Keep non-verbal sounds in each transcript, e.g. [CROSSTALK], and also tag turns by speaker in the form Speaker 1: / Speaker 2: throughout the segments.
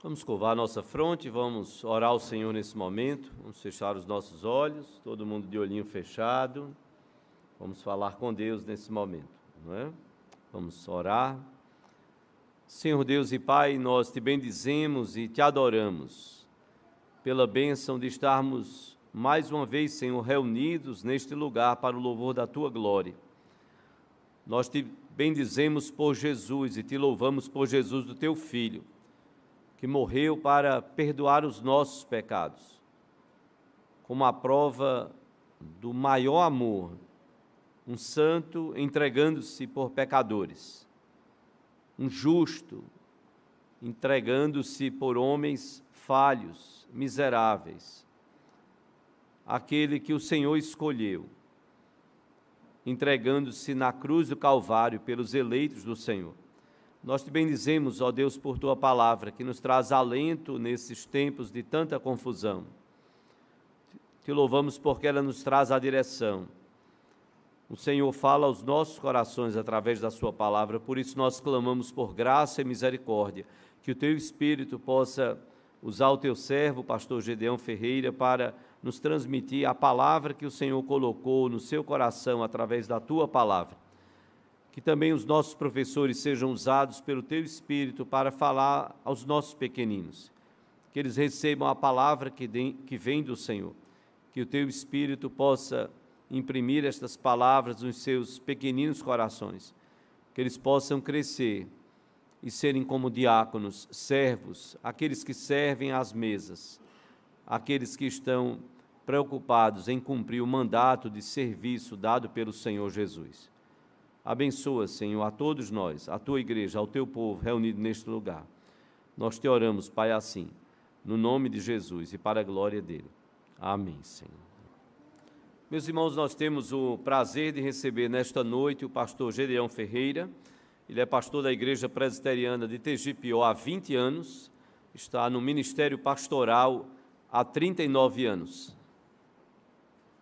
Speaker 1: Vamos curvar a nossa fronte, vamos orar ao Senhor nesse momento, vamos fechar os nossos olhos, todo mundo de olhinho fechado. Vamos falar com Deus nesse momento, não é? Vamos orar. Senhor Deus e Pai, nós te bendizemos e te adoramos pela bênção de estarmos mais uma vez, Senhor, reunidos neste lugar para o louvor da tua glória. Nós te bendizemos por Jesus e te louvamos por Jesus, do teu Filho que morreu para perdoar os nossos pecados, como a prova do maior amor, um santo entregando-se por pecadores, um justo entregando-se por homens falhos, miseráveis, aquele que o Senhor escolheu, entregando-se na cruz do Calvário pelos eleitos do Senhor. Nós te bendizemos, ó Deus, por tua palavra, que nos traz alento nesses tempos de tanta confusão. Te louvamos porque ela nos traz a direção. O Senhor fala aos nossos corações através da Sua palavra, por isso nós clamamos por graça e misericórdia, que o Teu Espírito possa usar o Teu servo, pastor Gedeão Ferreira, para nos transmitir a palavra que o Senhor colocou no seu coração através da Tua palavra que também os nossos professores sejam usados pelo Teu Espírito para falar aos nossos pequeninos, que eles recebam a palavra que, de, que vem do Senhor, que o Teu Espírito possa imprimir estas palavras nos seus pequeninos corações, que eles possam crescer e serem como diáconos, servos, aqueles que servem às mesas, aqueles que estão preocupados em cumprir o mandato de serviço dado pelo Senhor Jesus. Abençoa, Senhor, a todos nós, a tua igreja, ao teu povo reunido neste lugar. Nós te oramos, Pai, assim, no nome de Jesus e para a glória dele. Amém, Senhor. Meus irmãos, nós temos o prazer de receber nesta noite o pastor Gedeão Ferreira. Ele é pastor da Igreja Presbiteriana de Tegipió há 20 anos, está no ministério pastoral há 39 anos.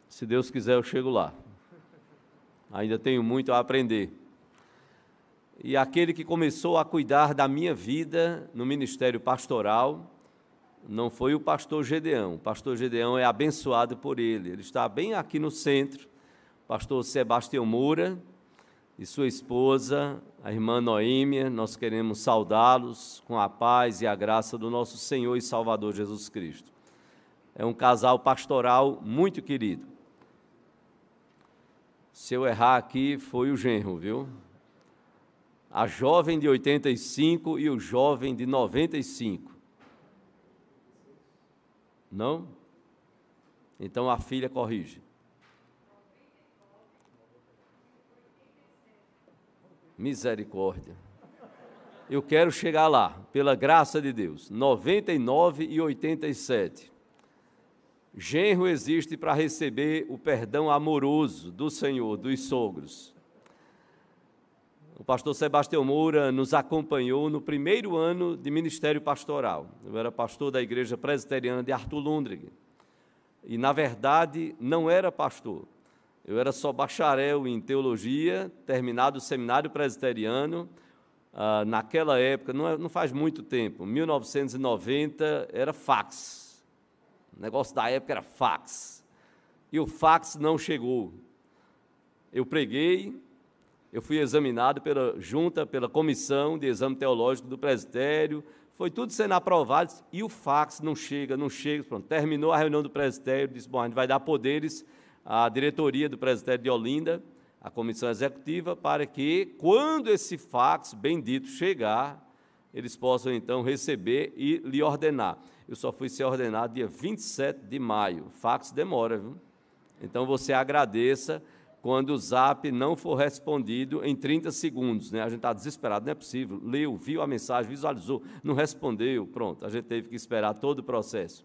Speaker 1: Se Deus quiser, eu chego lá. Ainda tenho muito a aprender. E aquele que começou a cuidar da minha vida no ministério pastoral não foi o pastor Gedeão. O pastor Gedeão é abençoado por ele. Ele está bem aqui no centro. Pastor Sebastião Moura e sua esposa, a irmã Noêmia, nós queremos saudá-los com a paz e a graça do nosso Senhor e Salvador Jesus Cristo. É um casal pastoral muito querido. Se eu errar aqui, foi o genro, viu? A jovem de 85 e o jovem de 95. Não? Então a filha corrige. Misericórdia. Eu quero chegar lá, pela graça de Deus. 99 e 87. Genro existe para receber o perdão amoroso do Senhor, dos sogros. O pastor Sebastião Moura nos acompanhou no primeiro ano de ministério pastoral. Eu era pastor da igreja presbiteriana de Arthur Lundgren. E, na verdade, não era pastor. Eu era só bacharel em teologia, terminado o seminário presbiteriano. Ah, naquela época, não, é, não faz muito tempo, 1990, era fax o negócio da época era fax. E o fax não chegou. Eu preguei, eu fui examinado pela junta, pela comissão de exame teológico do presbitério, foi tudo sendo aprovado e o fax não chega, não chega. Pronto, terminou a reunião do presbitério, disse: bom, a gente vai dar poderes à diretoria do presbitério de Olinda, à comissão executiva, para que, quando esse fax bendito chegar, eles possam então receber e lhe ordenar eu só fui ser ordenado dia 27 de maio. Fax demora, viu? Então você agradeça quando o zap não for respondido em 30 segundos. Né? A gente está desesperado, não é possível. Leu, viu a mensagem, visualizou, não respondeu, pronto. A gente teve que esperar todo o processo.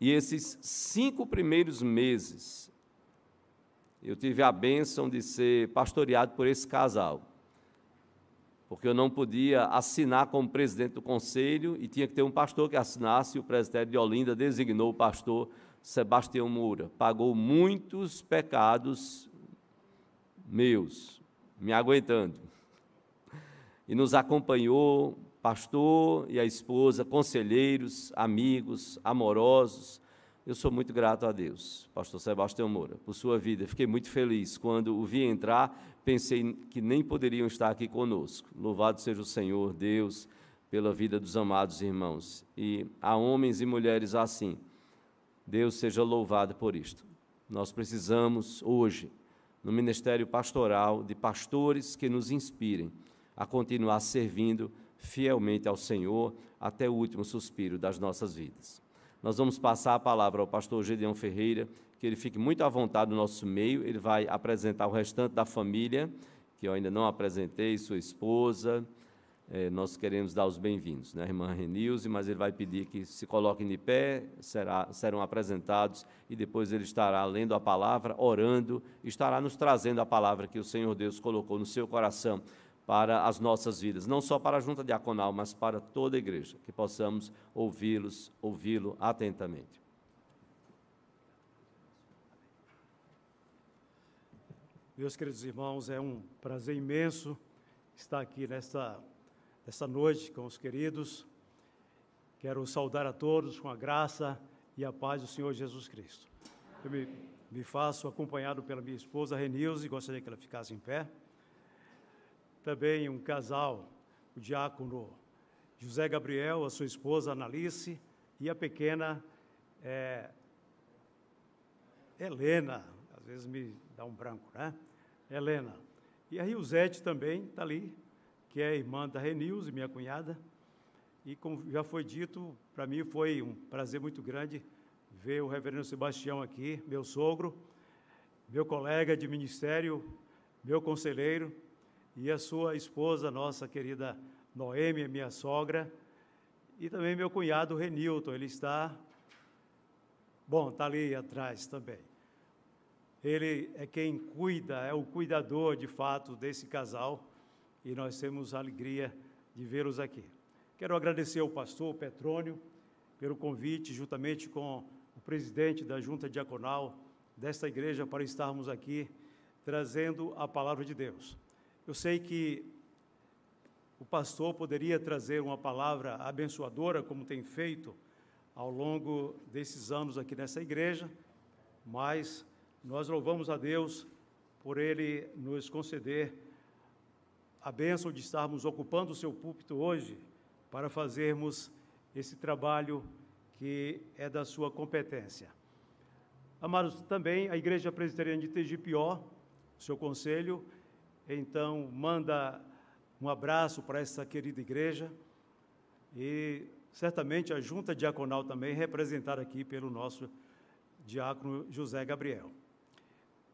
Speaker 1: E esses cinco primeiros meses, eu tive a bênção de ser pastoreado por esse casal porque eu não podia assinar como presidente do conselho e tinha que ter um pastor que assinasse, o presidente de Olinda designou o pastor Sebastião Moura. Pagou muitos pecados meus, me aguentando. E nos acompanhou pastor e a esposa, conselheiros, amigos, amorosos. Eu sou muito grato a Deus, pastor Sebastião Moura, por sua vida. Fiquei muito feliz quando o vi entrar, pensei que nem poderiam estar aqui conosco. Louvado seja o Senhor, Deus, pela vida dos amados irmãos. E há homens e mulheres assim. Deus seja louvado por isto. Nós precisamos hoje, no ministério pastoral, de pastores que nos inspirem a continuar servindo fielmente ao Senhor até o último suspiro das nossas vidas. Nós vamos passar a palavra ao pastor Gedeão Ferreira, que ele fique muito à vontade no nosso meio, ele vai apresentar o restante da família, que eu ainda não apresentei, sua esposa, é, nós queremos dar os bem-vindos, né, irmã Renilze, mas ele vai pedir que se coloquem de pé, será, serão apresentados e depois ele estará lendo a palavra, orando, estará nos trazendo a palavra que o Senhor Deus colocou no seu coração para as nossas vidas, não só para a junta diaconal, mas para toda a igreja, que possamos ouvi-los, ouvi-lo atentamente.
Speaker 2: Meus queridos irmãos, é um prazer imenso estar aqui nesta, nesta noite com os queridos. Quero saudar a todos com a graça e a paz do Senhor Jesus Cristo. Eu me, me faço acompanhado pela minha esposa Renilze, gostaria que ela ficasse em pé também um casal, o diácono José Gabriel, a sua esposa Analice e a pequena é, Helena, às vezes me dá um branco, né? Helena. E a Riosete também está ali, que é irmã da Renilze, minha cunhada. E como já foi dito, para mim foi um prazer muito grande ver o reverendo Sebastião aqui, meu sogro, meu colega de ministério, meu conselheiro, e a sua esposa, nossa querida Noêmia, minha sogra, e também meu cunhado Renilton, ele está, bom, está ali atrás também. Ele é quem cuida, é o cuidador de fato desse casal, e nós temos a alegria de vê-los aqui. Quero agradecer ao pastor Petrônio pelo convite, juntamente com o presidente da Junta Diaconal desta igreja, para estarmos aqui trazendo a palavra de Deus. Eu sei que o pastor poderia trazer uma palavra abençoadora, como tem feito ao longo desses anos aqui nessa igreja, mas nós louvamos a Deus por Ele nos conceder a bênção de estarmos ocupando o seu púlpito hoje para fazermos esse trabalho que é da sua competência. Amados, também a Igreja Presbiteriana de Tegipió, seu conselho, então, manda um abraço para essa querida igreja e certamente a junta diaconal também representada aqui pelo nosso diácono José Gabriel.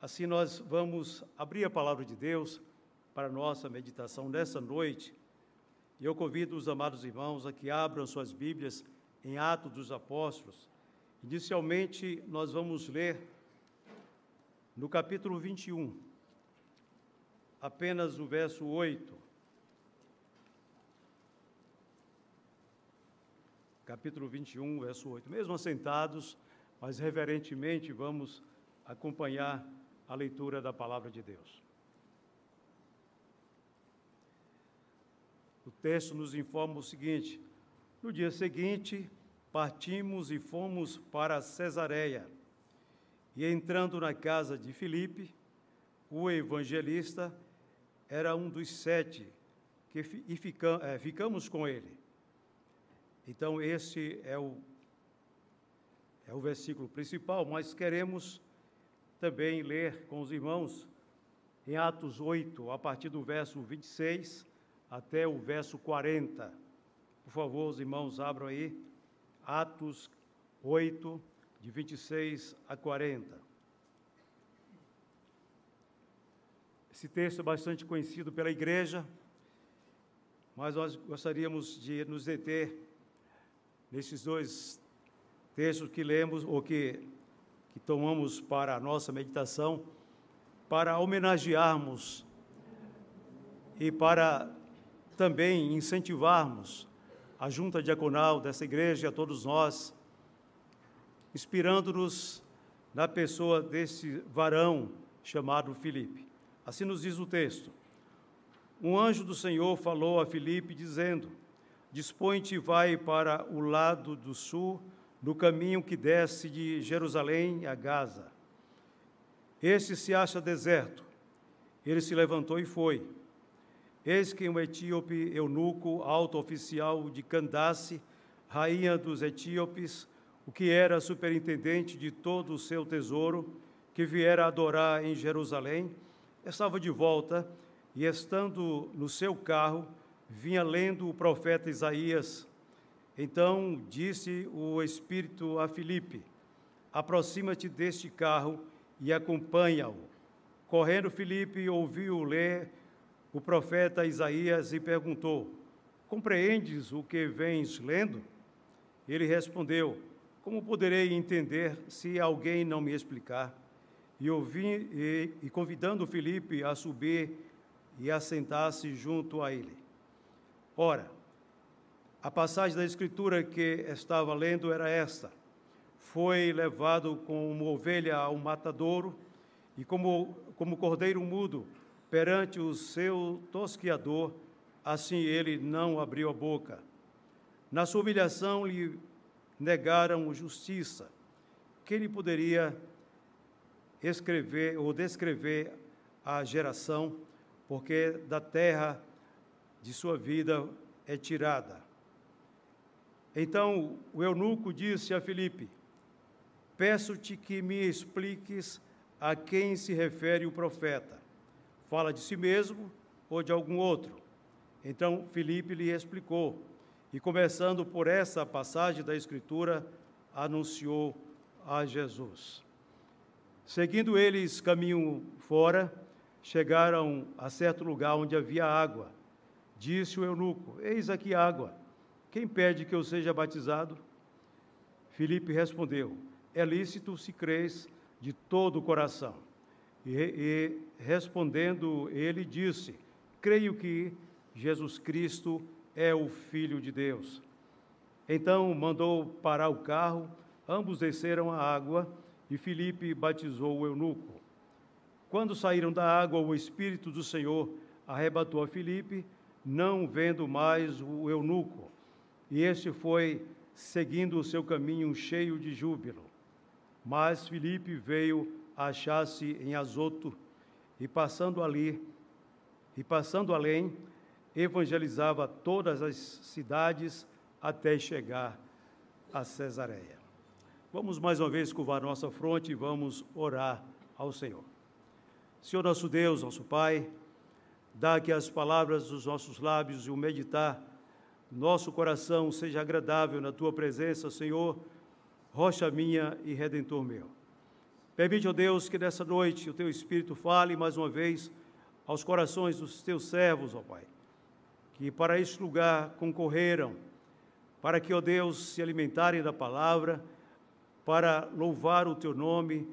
Speaker 2: Assim nós vamos abrir a palavra de Deus para a nossa meditação nessa noite. E eu convido os amados irmãos a que abram suas Bíblias em Atos dos Apóstolos. Inicialmente, nós vamos ler no capítulo 21 apenas o verso 8. Capítulo 21, verso 8. Mesmo assentados, mas reverentemente vamos acompanhar a leitura da palavra de Deus. O texto nos informa o seguinte: No dia seguinte, partimos e fomos para Cesareia. E entrando na casa de Filipe, o evangelista, era um dos sete que, e fica, é, ficamos com ele. Então, esse é o, é o versículo principal, mas queremos também ler com os irmãos em Atos 8, a partir do verso 26 até o verso 40. Por favor, os irmãos abram aí. Atos 8, de 26 a 40. Esse texto é bastante conhecido pela igreja, mas nós gostaríamos de nos deter nesses dois textos que lemos ou que, que tomamos para a nossa meditação, para homenagearmos e para também incentivarmos a junta diaconal dessa igreja e a todos nós, inspirando-nos na pessoa desse varão chamado Filipe. Assim nos diz o texto. Um anjo do Senhor falou a Filipe, dizendo: dispõe-te e vai para o lado do sul, no caminho que desce de Jerusalém a Gaza. Este se acha deserto. Ele se levantou e foi. Eis que um etíope eunuco, alto oficial de Candace, rainha dos etíopes, o que era superintendente de todo o seu tesouro, que viera adorar em Jerusalém, estava de volta e, estando no seu carro, vinha lendo o profeta Isaías. Então disse o Espírito a Filipe: Aproxima-te deste carro e acompanha-o. Correndo, Filipe ouviu ler o profeta Isaías e perguntou: Compreendes o que vens lendo? Ele respondeu: Como poderei entender se alguém não me explicar? E, ouvi, e, e convidando Filipe a subir e a sentar-se junto a ele. Ora, a passagem da Escritura que estava lendo era esta: Foi levado como ovelha ao matadouro, e como, como cordeiro mudo perante o seu tosquiador, assim ele não abriu a boca. Na sua humilhação lhe negaram justiça. Quem lhe poderia escrever ou descrever a geração, porque da terra de sua vida é tirada. Então o eunuco disse a Filipe: Peço-te que me expliques a quem se refere o profeta. Fala de si mesmo ou de algum outro? Então Filipe lhe explicou, e começando por essa passagem da Escritura, anunciou a Jesus. Seguindo eles caminho fora, chegaram a certo lugar onde havia água. Disse o eunuco: Eis aqui água. Quem pede que eu seja batizado? Filipe respondeu: É lícito se crês de todo o coração. E, e respondendo, ele disse: Creio que Jesus Cristo é o Filho de Deus. Então mandou parar o carro, ambos desceram a água e Filipe batizou o eunuco. Quando saíram da água, o Espírito do Senhor arrebatou a Filipe, não vendo mais o eunuco, e este foi seguindo o seu caminho cheio de júbilo. Mas Filipe veio achar-se em Azoto e passando ali e passando além, evangelizava todas as cidades até chegar a Cesareia. Vamos mais uma vez curvar nossa fronte e vamos orar ao Senhor. Senhor nosso Deus, nosso Pai, dá que as palavras dos nossos lábios e o meditar nosso coração seja agradável na tua presença, Senhor, rocha minha e redentor meu. Permite, ó Deus, que nessa noite o teu Espírito fale mais uma vez aos corações dos teus servos, ó Pai, que para este lugar concorreram, para que, ó Deus, se alimentarem da palavra, para louvar o teu nome,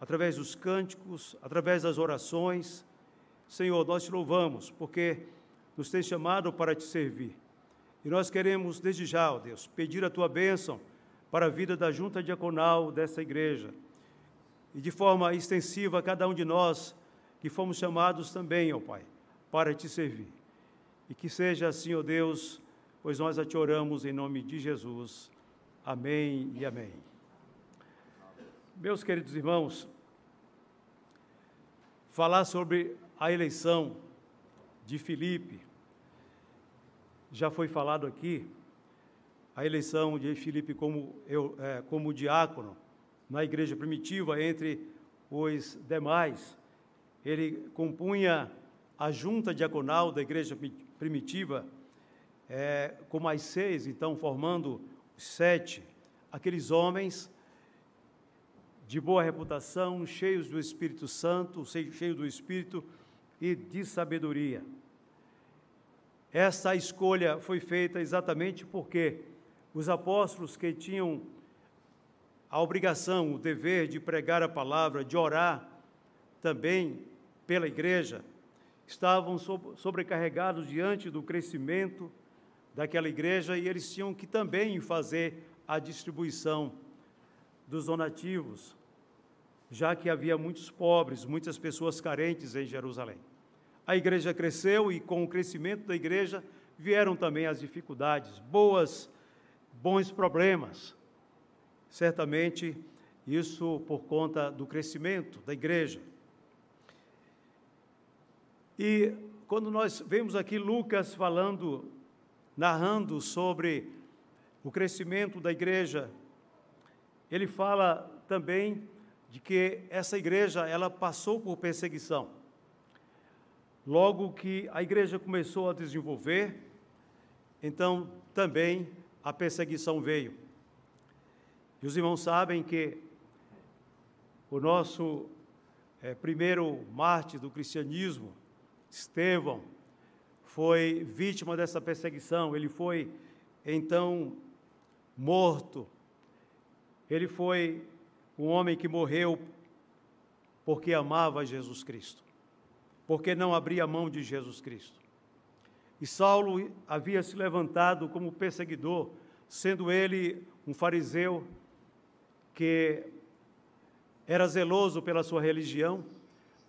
Speaker 2: através dos cânticos, através das orações. Senhor, nós te louvamos porque nos tens chamado para te servir. E nós queremos, desde já, ó Deus, pedir a tua bênção para a vida da junta diaconal dessa igreja. E de forma extensiva a cada um de nós que fomos chamados também, ó Pai, para te servir. E que seja assim, ó Deus, pois nós a te oramos em nome de Jesus. Amém e amém. Meus queridos irmãos, falar sobre a eleição de Filipe, já foi falado aqui, a eleição de Filipe como, eu, é, como diácono na igreja primitiva, entre os demais, ele compunha a junta diaconal da igreja primitiva, é, com mais seis, então formando sete, aqueles homens de boa reputação, cheios do Espírito Santo, cheios do Espírito e de sabedoria. Essa escolha foi feita exatamente porque os apóstolos que tinham a obrigação, o dever de pregar a palavra, de orar também pela igreja, estavam sobrecarregados diante do crescimento daquela igreja e eles tinham que também fazer a distribuição dos donativos, já que havia muitos pobres, muitas pessoas carentes em Jerusalém. A igreja cresceu e, com o crescimento da igreja, vieram também as dificuldades, boas, bons problemas. Certamente, isso por conta do crescimento da igreja. E quando nós vemos aqui Lucas falando, narrando sobre o crescimento da igreja, ele fala também de que essa igreja ela passou por perseguição. Logo que a igreja começou a desenvolver, então também a perseguição veio. E os irmãos sabem que o nosso é, primeiro mártir do cristianismo, Estevão, foi vítima dessa perseguição. Ele foi então morto. Ele foi um homem que morreu porque amava Jesus Cristo, porque não abria mão de Jesus Cristo. E Saulo havia se levantado como perseguidor, sendo ele um fariseu que era zeloso pela sua religião,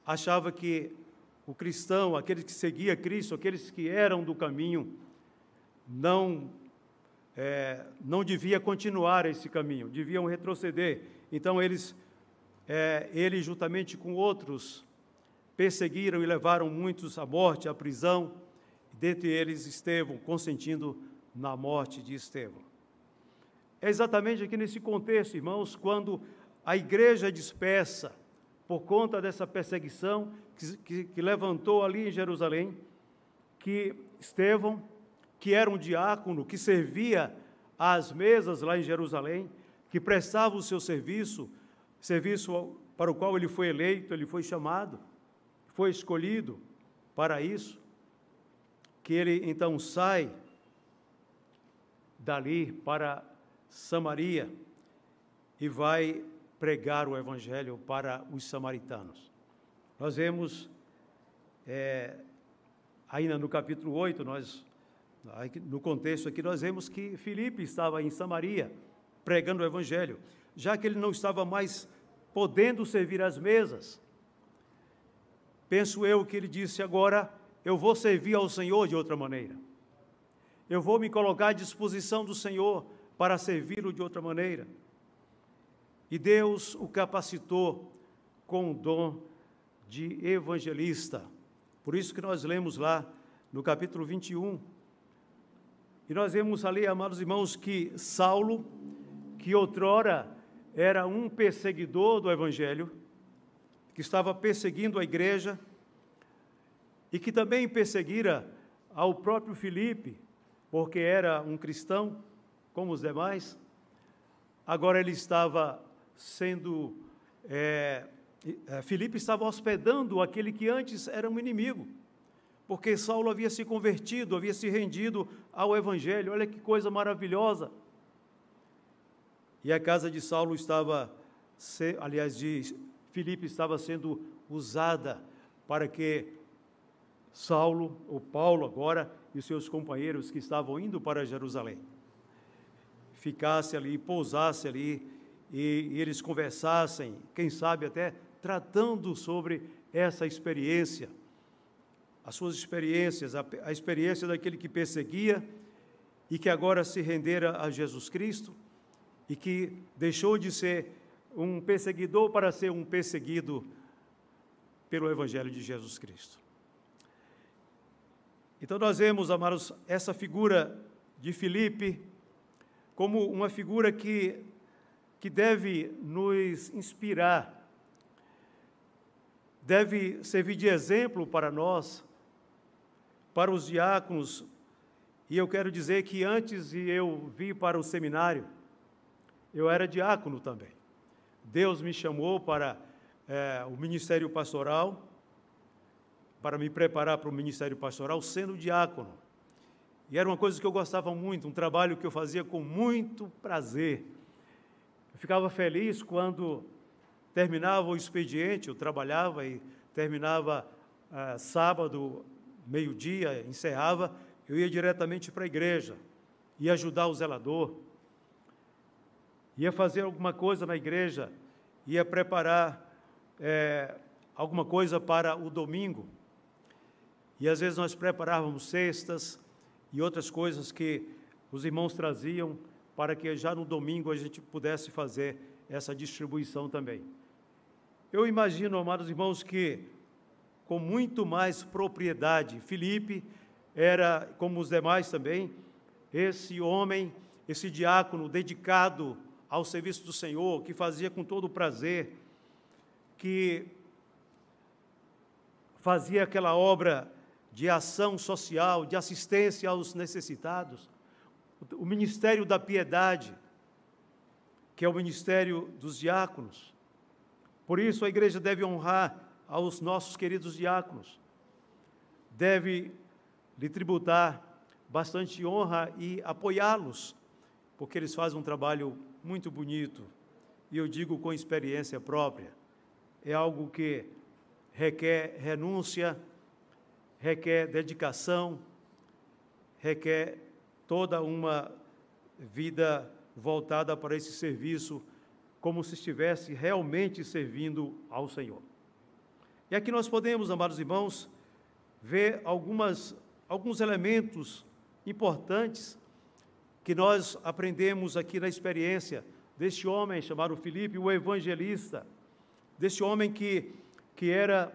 Speaker 2: achava que o cristão, aqueles que seguia Cristo, aqueles que eram do caminho, não é, não devia continuar esse caminho, deviam retroceder. Então eles, é, ele juntamente com outros, perseguiram e levaram muitos à morte, à prisão, dentre eles Estevão, consentindo na morte de Estevão. É exatamente aqui nesse contexto, irmãos, quando a igreja é dispersa por conta dessa perseguição que, que, que levantou ali em Jerusalém, que Estevão que era um diácono que servia às mesas lá em Jerusalém, que prestava o seu serviço, serviço para o qual ele foi eleito, ele foi chamado, foi escolhido para isso, que ele então sai dali para Samaria e vai pregar o evangelho para os samaritanos. Nós vemos, é, ainda no capítulo 8, nós no contexto aqui, nós vemos que Filipe estava em Samaria pregando o Evangelho, já que ele não estava mais podendo servir às mesas. Penso eu que ele disse agora: eu vou servir ao Senhor de outra maneira. Eu vou me colocar à disposição do Senhor para servi-lo de outra maneira. E Deus o capacitou com o dom de evangelista. Por isso que nós lemos lá no capítulo 21, e nós vemos ali, amados irmãos, que Saulo, que outrora era um perseguidor do Evangelho, que estava perseguindo a igreja, e que também perseguira ao próprio Filipe, porque era um cristão, como os demais, agora ele estava sendo. É, Filipe estava hospedando aquele que antes era um inimigo porque Saulo havia se convertido, havia se rendido ao Evangelho. Olha que coisa maravilhosa. E a casa de Saulo estava, aliás, de Filipe estava sendo usada para que Saulo, ou Paulo agora, e os seus companheiros que estavam indo para Jerusalém, ficasse ali, pousasse ali, e, e eles conversassem, quem sabe até tratando sobre essa experiência as suas experiências, a, a experiência daquele que perseguia e que agora se rendera a Jesus Cristo e que deixou de ser um perseguidor para ser um perseguido pelo Evangelho de Jesus Cristo. Então nós vemos, amados, essa figura de Filipe como uma figura que, que deve nos inspirar, deve servir de exemplo para nós para os diáconos, e eu quero dizer que antes de eu vir para o seminário, eu era diácono também. Deus me chamou para é, o ministério pastoral, para me preparar para o ministério pastoral, sendo diácono. E era uma coisa que eu gostava muito, um trabalho que eu fazia com muito prazer. Eu ficava feliz quando terminava o expediente, eu trabalhava e terminava é, sábado meio-dia, encerrava, eu ia diretamente para a igreja, ia ajudar o zelador, ia fazer alguma coisa na igreja, ia preparar é, alguma coisa para o domingo. E às vezes nós preparávamos cestas e outras coisas que os irmãos traziam para que já no domingo a gente pudesse fazer essa distribuição também. Eu imagino, amados irmãos, que com muito mais propriedade, Felipe era, como os demais também, esse homem, esse diácono dedicado ao serviço do Senhor, que fazia com todo prazer, que fazia aquela obra de ação social, de assistência aos necessitados, o ministério da piedade, que é o ministério dos diáconos. Por isso a igreja deve honrar aos nossos queridos diáconos, deve lhe tributar bastante honra e apoiá-los, porque eles fazem um trabalho muito bonito, e eu digo com experiência própria. É algo que requer renúncia, requer dedicação, requer toda uma vida voltada para esse serviço, como se estivesse realmente servindo ao Senhor. E aqui nós podemos, amados irmãos, ver algumas, alguns elementos importantes que nós aprendemos aqui na experiência deste homem chamado Filipe, o evangelista, desse homem que, que era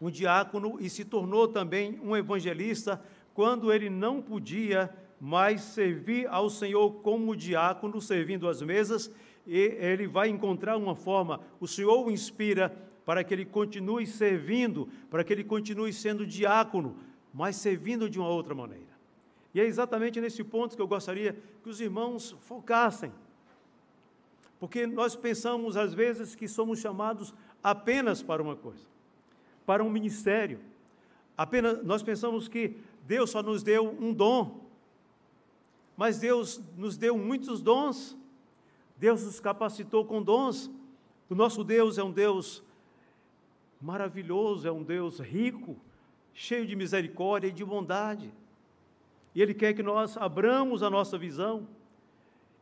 Speaker 2: um diácono e se tornou também um evangelista quando ele não podia mais servir ao Senhor como diácono, servindo as mesas, e ele vai encontrar uma forma, o Senhor o inspira para que ele continue servindo, para que ele continue sendo diácono, mas servindo de uma outra maneira. E é exatamente nesse ponto que eu gostaria que os irmãos focassem. Porque nós pensamos, às vezes, que somos chamados apenas para uma coisa, para um ministério. Apenas, nós pensamos que Deus só nos deu um dom, mas Deus nos deu muitos dons, Deus nos capacitou com dons. O nosso Deus é um Deus maravilhoso, é um Deus rico, cheio de misericórdia e de bondade. E Ele quer que nós abramos a nossa visão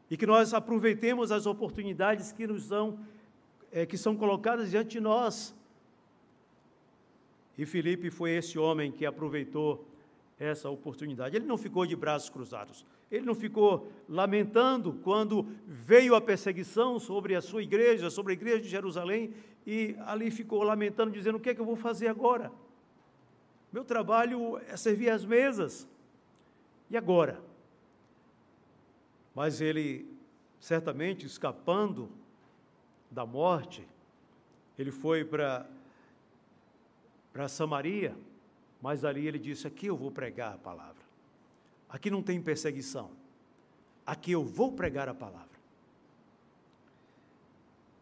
Speaker 2: e que nós aproveitemos as oportunidades que nos são, é, que são colocadas diante de nós. E Felipe foi esse homem que aproveitou essa oportunidade. Ele não ficou de braços cruzados. Ele não ficou lamentando quando veio a perseguição sobre a sua igreja, sobre a igreja de Jerusalém, e ali ficou lamentando, dizendo: O que é que eu vou fazer agora? Meu trabalho é servir as mesas. E agora? Mas ele, certamente escapando da morte, ele foi para Samaria, mas ali ele disse: Aqui eu vou pregar a palavra. Aqui não tem perseguição. Aqui eu vou pregar a palavra.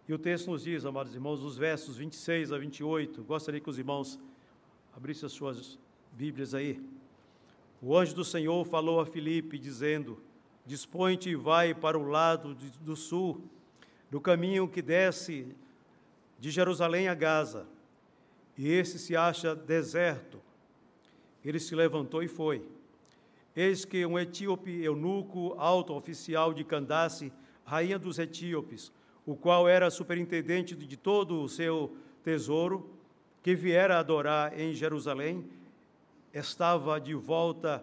Speaker 2: E o texto nos diz, amados irmãos, os versos 26 a 28. Gostaria que os irmãos abrissem as suas Bíblias aí. O anjo do Senhor falou a Filipe, dizendo: Dispõe-te e vai para o lado de, do sul, do caminho que desce de Jerusalém a Gaza. E esse se acha deserto. Ele se levantou e foi. Eis que um etíope eunuco, alto oficial de Candace, rainha dos etíopes, o qual era superintendente de todo o seu tesouro, que viera adorar em Jerusalém, estava de volta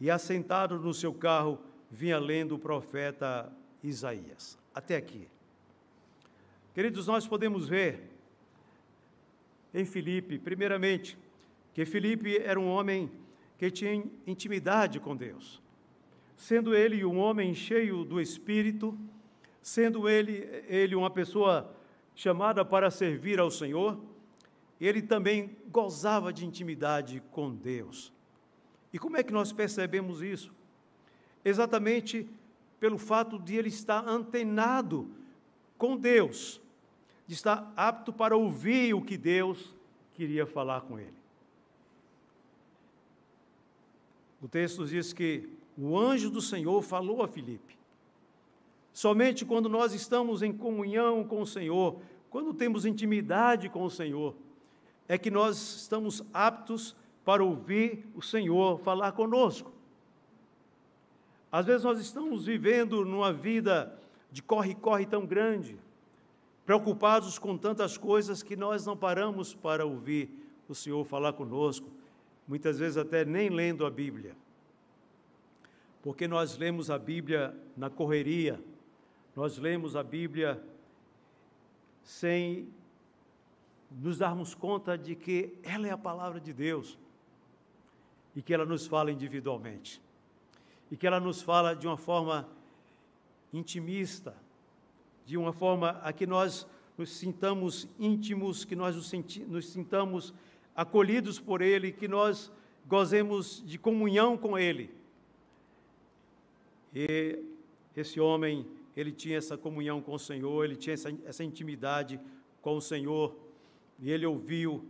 Speaker 2: e, assentado no seu carro, vinha lendo o profeta Isaías. Até aqui. Queridos, nós podemos ver em Filipe, primeiramente, que Filipe era um homem que tinha intimidade com Deus. Sendo ele um homem cheio do Espírito, sendo ele, ele uma pessoa chamada para servir ao Senhor, ele também gozava de intimidade com Deus. E como é que nós percebemos isso? Exatamente pelo fato de ele estar antenado com Deus, de estar apto para ouvir o que Deus queria falar com ele. O texto diz que o anjo do Senhor falou a Filipe. Somente quando nós estamos em comunhão com o Senhor, quando temos intimidade com o Senhor, é que nós estamos aptos para ouvir o Senhor falar conosco. Às vezes nós estamos vivendo numa vida de corre-corre tão grande, preocupados com tantas coisas que nós não paramos para ouvir o Senhor falar conosco, muitas vezes até nem lendo a Bíblia. porque nós lemos a Bíblia na correria, nós lemos a Bíblia sem nos darmos conta de que ela é a palavra de Deus e que ela nos fala individualmente e que ela nos fala de uma forma intimista, de uma forma a que nós nos sintamos íntimos, que nós nos, senti nos sintamos acolhidos por Ele, que nós gozemos de comunhão com Ele. E esse homem, ele tinha essa comunhão com o Senhor, ele tinha essa, essa intimidade com o Senhor, e ele ouviu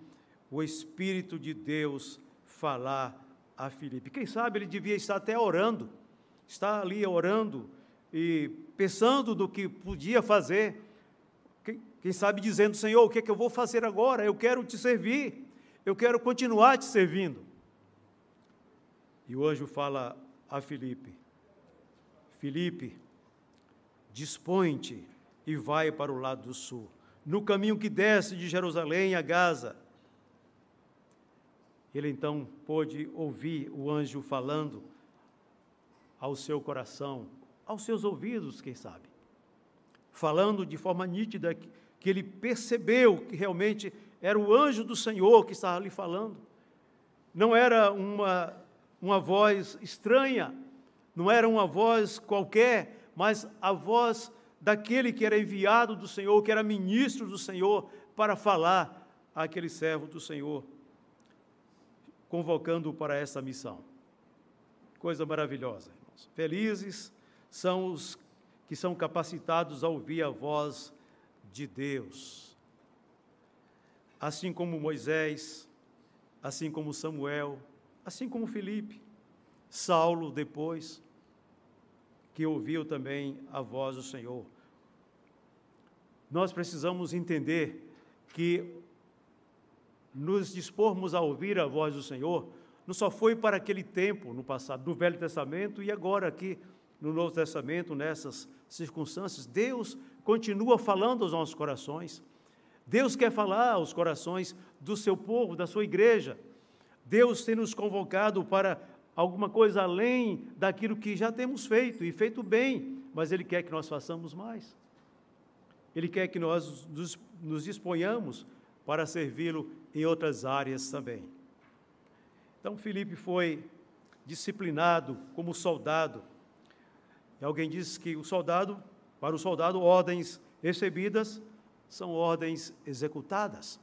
Speaker 2: o Espírito de Deus falar a Filipe. Quem sabe ele devia estar até orando, estar ali orando e pensando do que podia fazer. Quem, quem sabe dizendo, Senhor, o que é que eu vou fazer agora? Eu quero te servir, eu quero continuar te servindo. E o anjo fala a Filipe: Filipe, dispõe-te e vai para o lado do sul, no caminho que desce de Jerusalém a Gaza. Ele então pôde ouvir o anjo falando ao seu coração, aos seus ouvidos, quem sabe, falando de forma nítida que ele percebeu que realmente era o anjo do Senhor que estava ali falando. Não era uma, uma voz estranha, não era uma voz qualquer, mas a voz daquele que era enviado do Senhor, que era ministro do Senhor, para falar àquele servo do Senhor, convocando-o para essa missão. Coisa maravilhosa, irmãos. Felizes são os que são capacitados a ouvir a voz de Deus. Assim como Moisés, assim como Samuel, assim como Felipe, Saulo depois, que ouviu também a voz do Senhor. Nós precisamos entender que nos dispormos a ouvir a voz do Senhor não só foi para aquele tempo no passado, do Velho Testamento e agora aqui no Novo Testamento, nessas circunstâncias. Deus continua falando aos nossos corações. Deus quer falar aos corações do seu povo, da sua igreja. Deus tem nos convocado para alguma coisa além daquilo que já temos feito e feito bem, mas Ele quer que nós façamos mais. Ele quer que nós nos, nos disponhamos para servi-lo em outras áreas também. Então, Filipe foi disciplinado como soldado. E alguém disse que o soldado, para o soldado, ordens recebidas são ordens executadas.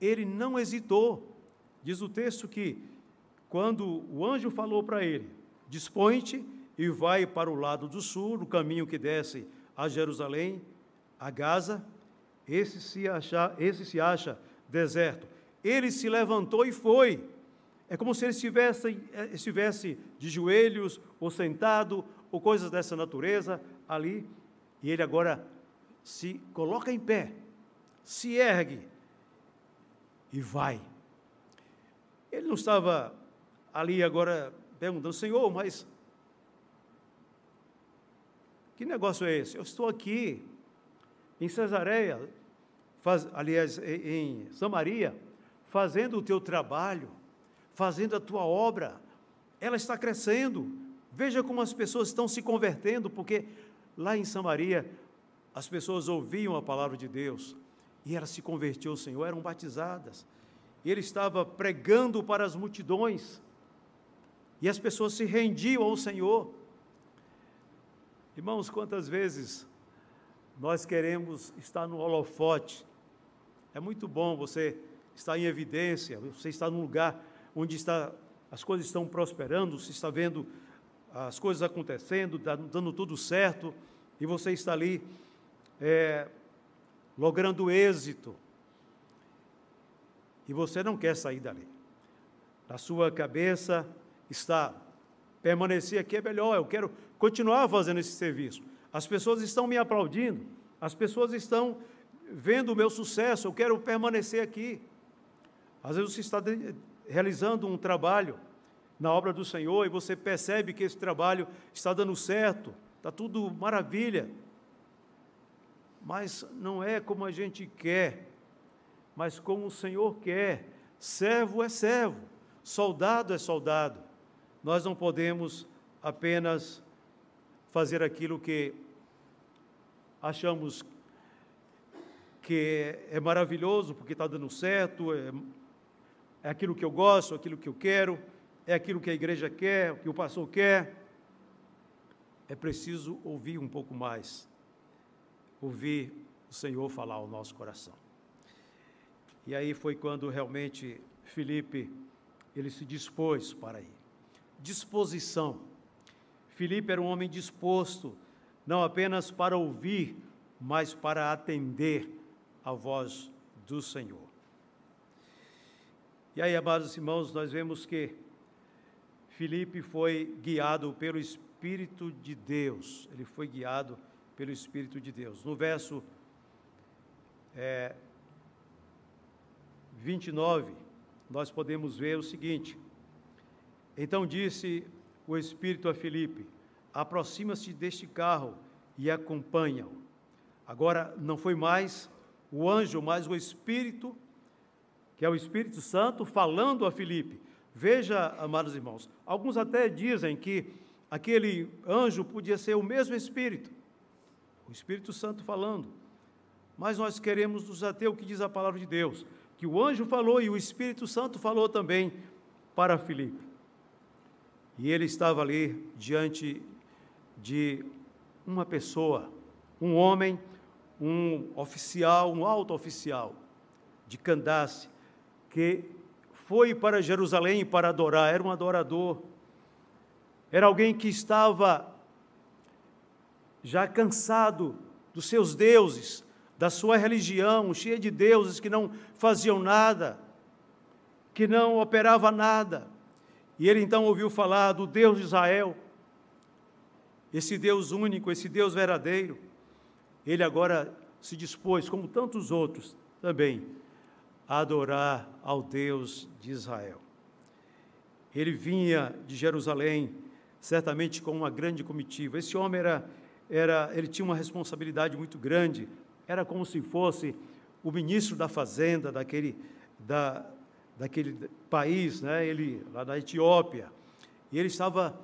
Speaker 2: Ele não hesitou. Diz o texto que quando o anjo falou para ele: Dispõe-te e vai para o lado do sul, no caminho que desce a Jerusalém, a Gaza, esse se acha, esse se acha deserto. Ele se levantou e foi. É como se ele estivesse, estivesse de joelhos, ou sentado, ou coisas dessa natureza ali, e ele agora se coloca em pé, se ergue e vai. Ele não estava ali agora perguntando, Senhor, mas que negócio é esse? Eu estou aqui em Cesareia, faz, aliás, em Samaria, fazendo o teu trabalho, fazendo a tua obra, ela está crescendo. Veja como as pessoas estão se convertendo, porque lá em Samaria as pessoas ouviam a palavra de Deus e elas se convertiam ao Senhor, eram batizadas. E ele estava pregando para as multidões e as pessoas se rendiam ao Senhor. Irmãos, quantas vezes nós queremos estar no holofote? É muito bom você estar em evidência, você está num lugar onde está, as coisas estão prosperando, você está vendo as coisas acontecendo, dando tudo certo, e você está ali é, logrando êxito. E você não quer sair dali. Na sua cabeça está permanecer aqui é melhor, eu quero continuar fazendo esse serviço. As pessoas estão me aplaudindo, as pessoas estão vendo o meu sucesso, eu quero permanecer aqui. Às vezes você está realizando um trabalho na obra do Senhor e você percebe que esse trabalho está dando certo, está tudo maravilha, mas não é como a gente quer, mas como o Senhor quer. Servo é servo, soldado é soldado. Nós não podemos apenas fazer aquilo que achamos que é maravilhoso porque está dando certo, é, é aquilo que eu gosto, aquilo que eu quero, é aquilo que a igreja quer, o que o pastor quer. É preciso ouvir um pouco mais, ouvir o Senhor falar ao nosso coração. E aí foi quando realmente Felipe ele se dispôs para ir. Disposição. Felipe era um homem disposto não apenas para ouvir, mas para atender a voz do Senhor. E aí, amados irmãos, nós vemos que Filipe foi guiado pelo Espírito de Deus. Ele foi guiado pelo Espírito de Deus. No verso é, 29, nós podemos ver o seguinte: Então disse o Espírito a Filipe: aproxima-se deste carro e acompanha-o. Agora, não foi mais o anjo, mas o Espírito, que é o Espírito Santo, falando a Filipe. Veja, amados irmãos, alguns até dizem que aquele anjo podia ser o mesmo Espírito, o Espírito Santo falando. Mas nós queremos nos ater o que diz a palavra de Deus, que o anjo falou e o Espírito Santo falou também para Filipe. E ele estava ali diante de uma pessoa, um homem, um oficial, um alto oficial de Candace, que foi para Jerusalém para adorar, era um adorador, era alguém que estava já cansado dos seus deuses, da sua religião, cheia de deuses que não faziam nada, que não operava nada. E ele então ouviu falar do Deus de Israel, esse Deus único, esse Deus verdadeiro, ele agora se dispôs, como tantos outros também, a adorar ao Deus de Israel. Ele vinha de Jerusalém, certamente com uma grande comitiva. Esse homem era, era, ele tinha uma responsabilidade muito grande. Era como se fosse o ministro da fazenda daquele, da, daquele país, né? Ele lá da Etiópia. E ele estava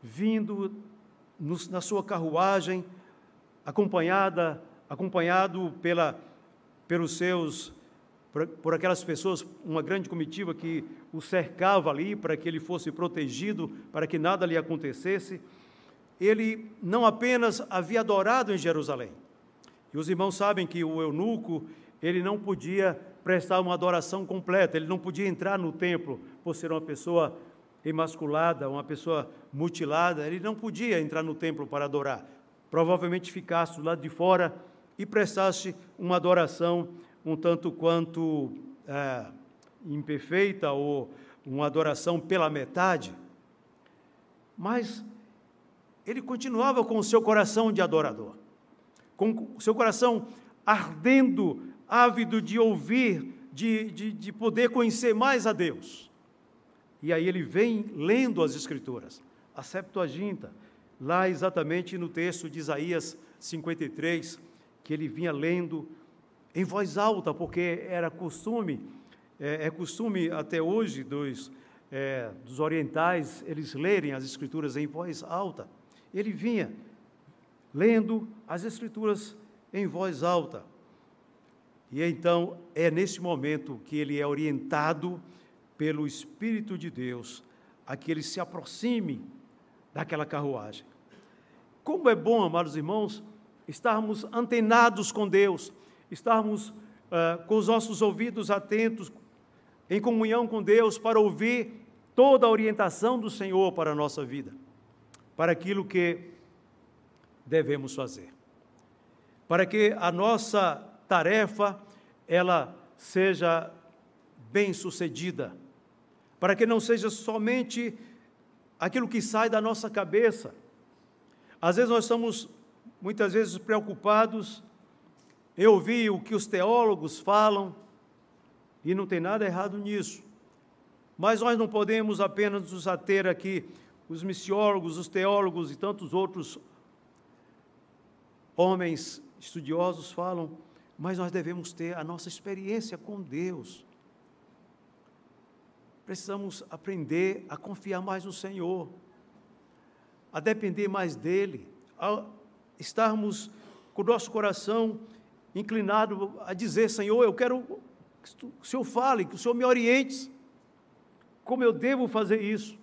Speaker 2: vindo no, na sua carruagem, acompanhada, acompanhado pela, pelos seus, por, por aquelas pessoas, uma grande comitiva que o cercava ali para que ele fosse protegido, para que nada lhe acontecesse. Ele não apenas havia adorado em Jerusalém, e os irmãos sabem que o eunuco, ele não podia prestar uma adoração completa, ele não podia entrar no templo por ser uma pessoa emasculada, uma pessoa mutilada, ele não podia entrar no templo para adorar. Provavelmente ficasse do lado de fora e prestasse uma adoração um tanto quanto é, imperfeita ou uma adoração pela metade. Mas ele continuava com o seu coração de adorador, com o seu coração ardendo, ávido de ouvir, de, de, de poder conhecer mais a Deus. E aí ele vem lendo as Escrituras, a Septuaginta, lá exatamente no texto de Isaías 53, que ele vinha lendo em voz alta, porque era costume, é, é costume até hoje dos, é, dos orientais eles lerem as Escrituras em voz alta. Ele vinha lendo as Escrituras em voz alta. E então é nesse momento que ele é orientado pelo Espírito de Deus a que ele se aproxime daquela carruagem. Como é bom, amados irmãos, estarmos antenados com Deus, estarmos uh, com os nossos ouvidos atentos, em comunhão com Deus, para ouvir toda a orientação do Senhor para a nossa vida, para aquilo que devemos fazer. Para que a nossa tarefa ela seja bem sucedida para que não seja somente aquilo que sai da nossa cabeça. Às vezes nós estamos muitas vezes preocupados em ouvir o que os teólogos falam, e não tem nada errado nisso. Mas nós não podemos apenas nos ater aqui, os missiólogos, os teólogos e tantos outros homens estudiosos falam, mas nós devemos ter a nossa experiência com Deus precisamos aprender a confiar mais no Senhor. a depender mais dEle, a estarmos com o nosso coração inclinado a dizer: Senhor, eu quero que o Senhor fale, que o Senhor me oriente, como eu devo fazer isso,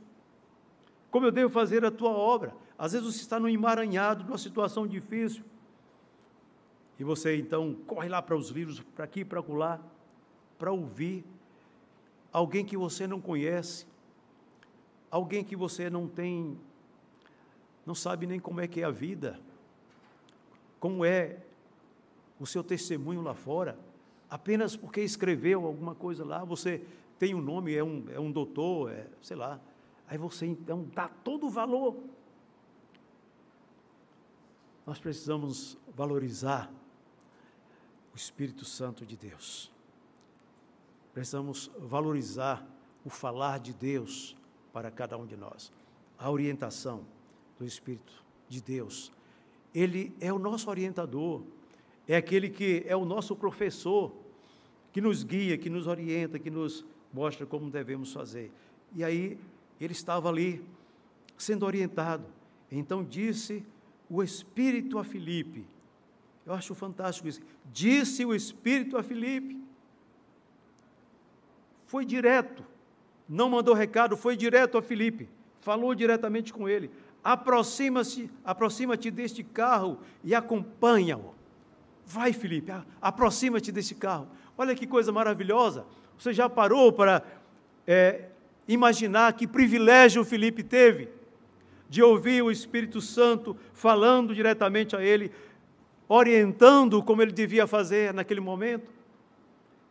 Speaker 2: como eu devo fazer a tua obra. Às vezes você está num emaranhado, numa situação difícil, e você então corre lá para os livros, para aqui, para lá, para ouvir alguém que você não conhece, alguém que você não tem, não sabe nem como é que é a vida, como é o seu testemunho lá fora, apenas porque escreveu alguma coisa lá, você tem um nome, é um, é um doutor, é, sei lá, aí você então dá todo o valor. Nós precisamos valorizar o Espírito Santo de Deus. Precisamos valorizar o falar de Deus para cada um de nós. A orientação do Espírito de Deus. Ele é o nosso orientador, é aquele que é o nosso professor, que nos guia, que nos orienta, que nos mostra como devemos fazer. E aí ele estava ali sendo orientado. Então disse o Espírito a Filipe, eu acho fantástico isso. Disse o Espírito a Filipe. Foi direto. Não mandou recado, foi direto a Filipe. Falou diretamente com ele. Aproxima-se, aproxima-te deste carro e acompanha-o. Vai, Felipe, aproxima-te desse carro. Olha que coisa maravilhosa. Você já parou para é, imaginar que privilégio o Felipe teve de ouvir o Espírito Santo falando diretamente a ele? Orientando como ele devia fazer naquele momento.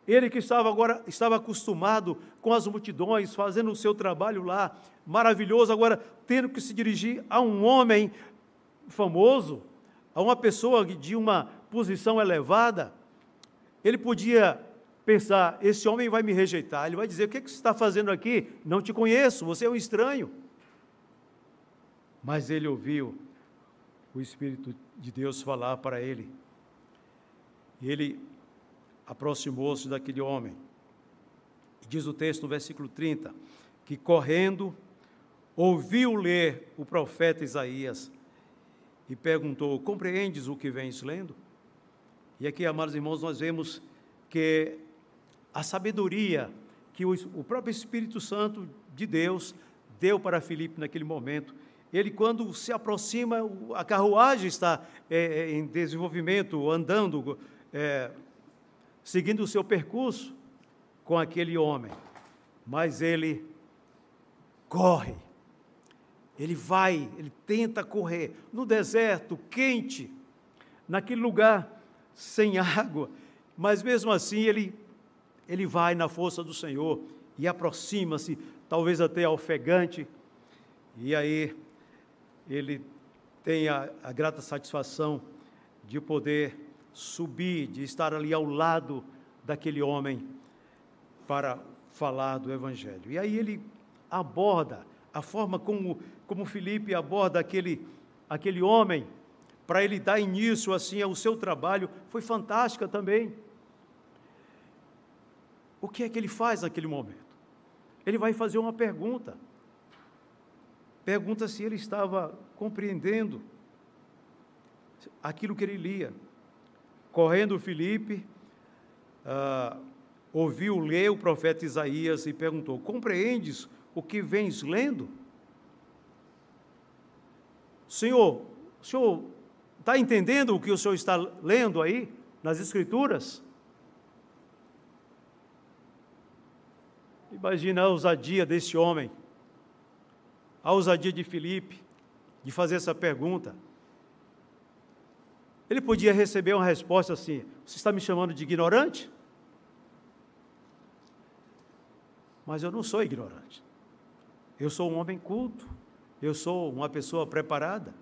Speaker 2: Ele que estava agora estava acostumado com as multidões, fazendo o seu trabalho lá, maravilhoso, agora tendo que se dirigir a um homem famoso, a uma pessoa de uma posição elevada, ele podia pensar: esse homem vai me rejeitar, ele vai dizer: o que, é que você está fazendo aqui? Não te conheço, você é um estranho. Mas ele ouviu o Espírito de Deus falar para ele. E ele aproximou-se daquele homem. E diz o texto no versículo 30, que correndo, ouviu ler o profeta Isaías e perguntou: Compreendes o que vens lendo? E aqui, amados irmãos, nós vemos que a sabedoria que o próprio Espírito Santo de Deus deu para Filipe naquele momento ele, quando se aproxima, a carruagem está é, é, em desenvolvimento, andando, é, seguindo o seu percurso com aquele homem. Mas ele corre, ele vai, ele tenta correr no deserto, quente, naquele lugar sem [LAUGHS] água, mas mesmo assim ele, ele vai na força do Senhor e aproxima-se, talvez até ofegante, e aí ele tem a, a grata satisfação de poder subir, de estar ali ao lado daquele homem para falar do Evangelho. E aí ele aborda a forma como, como Felipe aborda aquele, aquele homem para ele dar início assim ao seu trabalho foi fantástica também. O que é que ele faz naquele momento? Ele vai fazer uma pergunta pergunta se ele estava compreendendo aquilo que ele lia. Correndo Filipe, ah, ouviu ler o profeta Isaías e perguntou: Compreendes o que vens lendo? Senhor, o senhor está entendendo o que o senhor está lendo aí nas Escrituras? Imagina a ousadia desse homem a ousadia de Filipe de fazer essa pergunta. Ele podia receber uma resposta assim: Você está me chamando de ignorante? Mas eu não sou ignorante. Eu sou um homem culto. Eu sou uma pessoa preparada.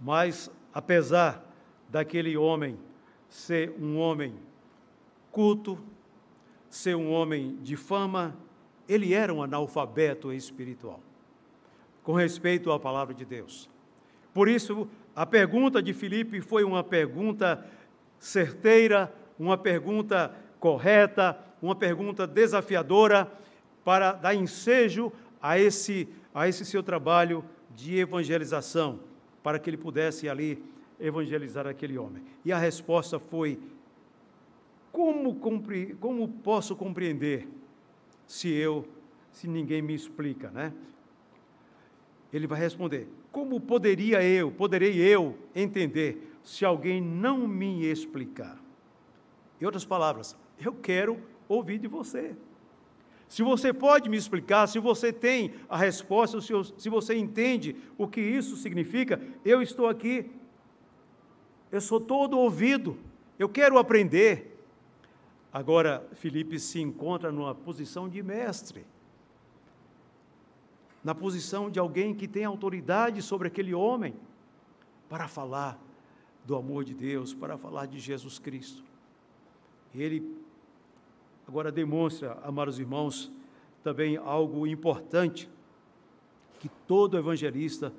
Speaker 2: Mas, apesar daquele homem ser um homem culto, ser um homem de fama, ele era um analfabeto espiritual, com respeito à palavra de Deus. Por isso, a pergunta de Filipe foi uma pergunta certeira, uma pergunta correta, uma pergunta desafiadora para dar ensejo a esse, a esse seu trabalho de evangelização para que ele pudesse ali evangelizar aquele homem. E a resposta foi: como, compre, como posso compreender se eu, se ninguém me explica, né? Ele vai responder: Como poderia eu, poderei eu entender se alguém não me explicar? Em outras palavras, eu quero ouvir de você. Se você pode me explicar, se você tem a resposta, se você entende o que isso significa, eu estou aqui. Eu sou todo ouvido. Eu quero aprender. Agora, Felipe se encontra numa posição de mestre, na posição de alguém que tem autoridade sobre aquele homem, para falar do amor de Deus, para falar de Jesus Cristo. Ele agora demonstra, amados irmãos, também algo importante que todo evangelista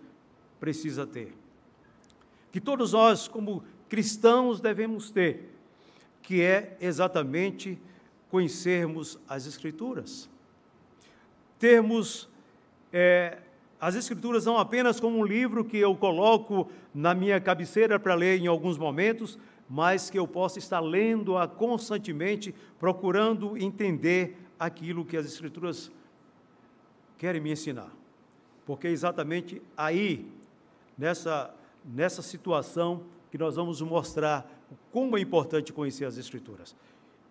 Speaker 2: precisa ter. Que todos nós, como cristãos, devemos ter que é exatamente conhecermos as Escrituras. Termos é, as Escrituras não apenas como um livro que eu coloco na minha cabeceira para ler em alguns momentos, mas que eu possa estar lendo-a constantemente, procurando entender aquilo que as Escrituras querem me ensinar. Porque é exatamente aí, nessa, nessa situação, que nós vamos mostrar como é importante conhecer as Escrituras.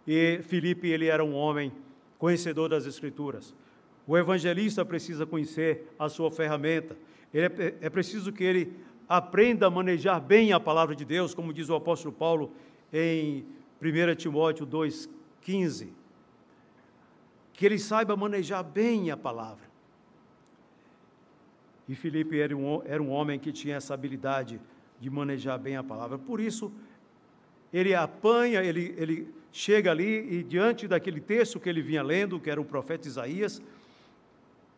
Speaker 2: E Filipe, ele era um homem conhecedor das Escrituras. O evangelista precisa conhecer a sua ferramenta. É, é preciso que ele aprenda a manejar bem a palavra de Deus, como diz o apóstolo Paulo em 1 Timóteo 2,15. Que ele saiba manejar bem a palavra. E Filipe era um, era um homem que tinha essa habilidade de manejar bem a palavra. Por isso, ele apanha, ele, ele chega ali e diante daquele texto que ele vinha lendo, que era o profeta Isaías,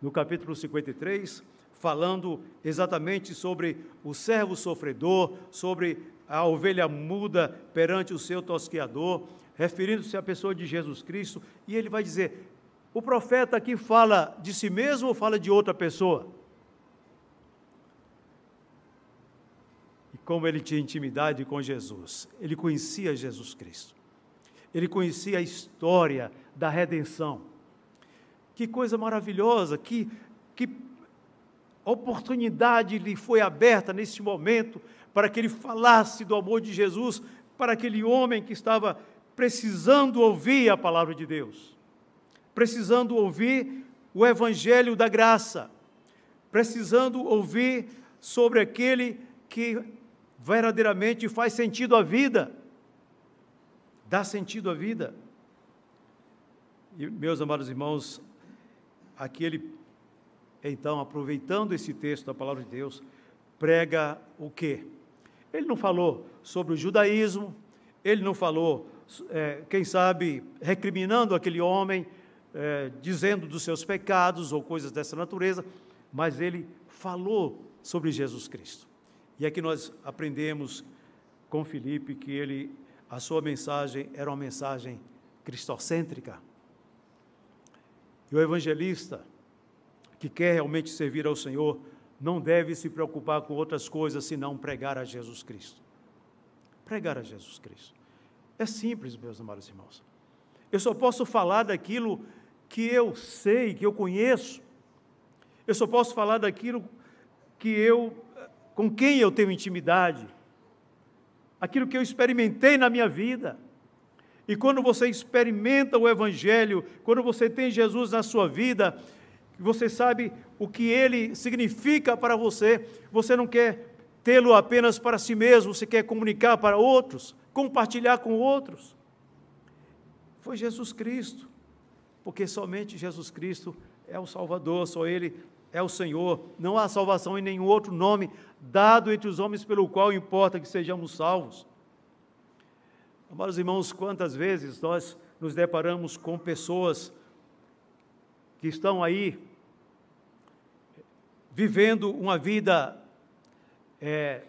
Speaker 2: no capítulo 53, falando exatamente sobre o servo sofredor, sobre a ovelha muda perante o seu tosqueador, referindo-se à pessoa de Jesus Cristo, e ele vai dizer: o profeta aqui fala de si mesmo ou fala de outra pessoa? Como ele tinha intimidade com Jesus. Ele conhecia Jesus Cristo. Ele conhecia a história da redenção. Que coisa maravilhosa, que, que oportunidade lhe foi aberta nesse momento para que ele falasse do amor de Jesus para aquele homem que estava precisando ouvir a palavra de Deus, precisando ouvir o evangelho da graça, precisando ouvir sobre aquele que verdadeiramente faz sentido à vida, dá sentido à vida. E, meus amados irmãos, aqui ele, então, aproveitando esse texto da palavra de Deus, prega o quê? Ele não falou sobre o judaísmo, ele não falou, é, quem sabe, recriminando aquele homem, é, dizendo dos seus pecados ou coisas dessa natureza, mas ele falou sobre Jesus Cristo. E aqui nós aprendemos com Filipe que ele, a sua mensagem era uma mensagem cristocêntrica. E o evangelista que quer realmente servir ao Senhor não deve se preocupar com outras coisas senão pregar a Jesus Cristo. Pregar a Jesus Cristo. É simples, meus amados irmãos. Eu só posso falar daquilo que eu sei, que eu conheço. Eu só posso falar daquilo que eu com quem eu tenho intimidade, aquilo que eu experimentei na minha vida. E quando você experimenta o Evangelho, quando você tem Jesus na sua vida, você sabe o que ele significa para você, você não quer tê-lo apenas para si mesmo, você quer comunicar para outros, compartilhar com outros. Foi Jesus Cristo, porque somente Jesus Cristo é o Salvador, só Ele é o Senhor, não há salvação em nenhum outro nome dado entre os homens pelo qual importa que sejamos salvos. Amados irmãos, quantas vezes nós nos deparamos com pessoas que estão aí vivendo uma vida é,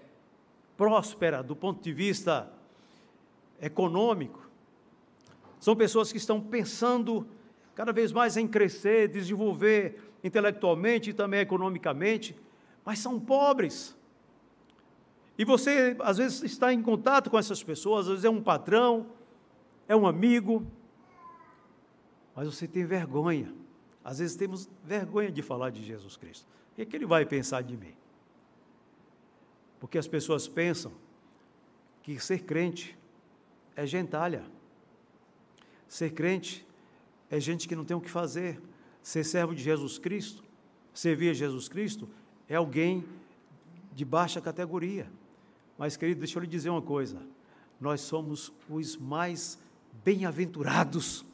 Speaker 2: próspera do ponto de vista econômico. São pessoas que estão pensando cada vez mais em crescer, desenvolver intelectualmente e também economicamente, mas são pobres. E você, às vezes, está em contato com essas pessoas, às vezes é um patrão, é um amigo, mas você tem vergonha. Às vezes temos vergonha de falar de Jesus Cristo. O que, é que ele vai pensar de mim? Porque as pessoas pensam que ser crente é gentalha. Ser crente é gente que não tem o que fazer. Ser servo de Jesus Cristo, servir a Jesus Cristo, é alguém de baixa categoria. Mas, querido, deixa eu lhe dizer uma coisa: nós somos os mais bem-aventurados,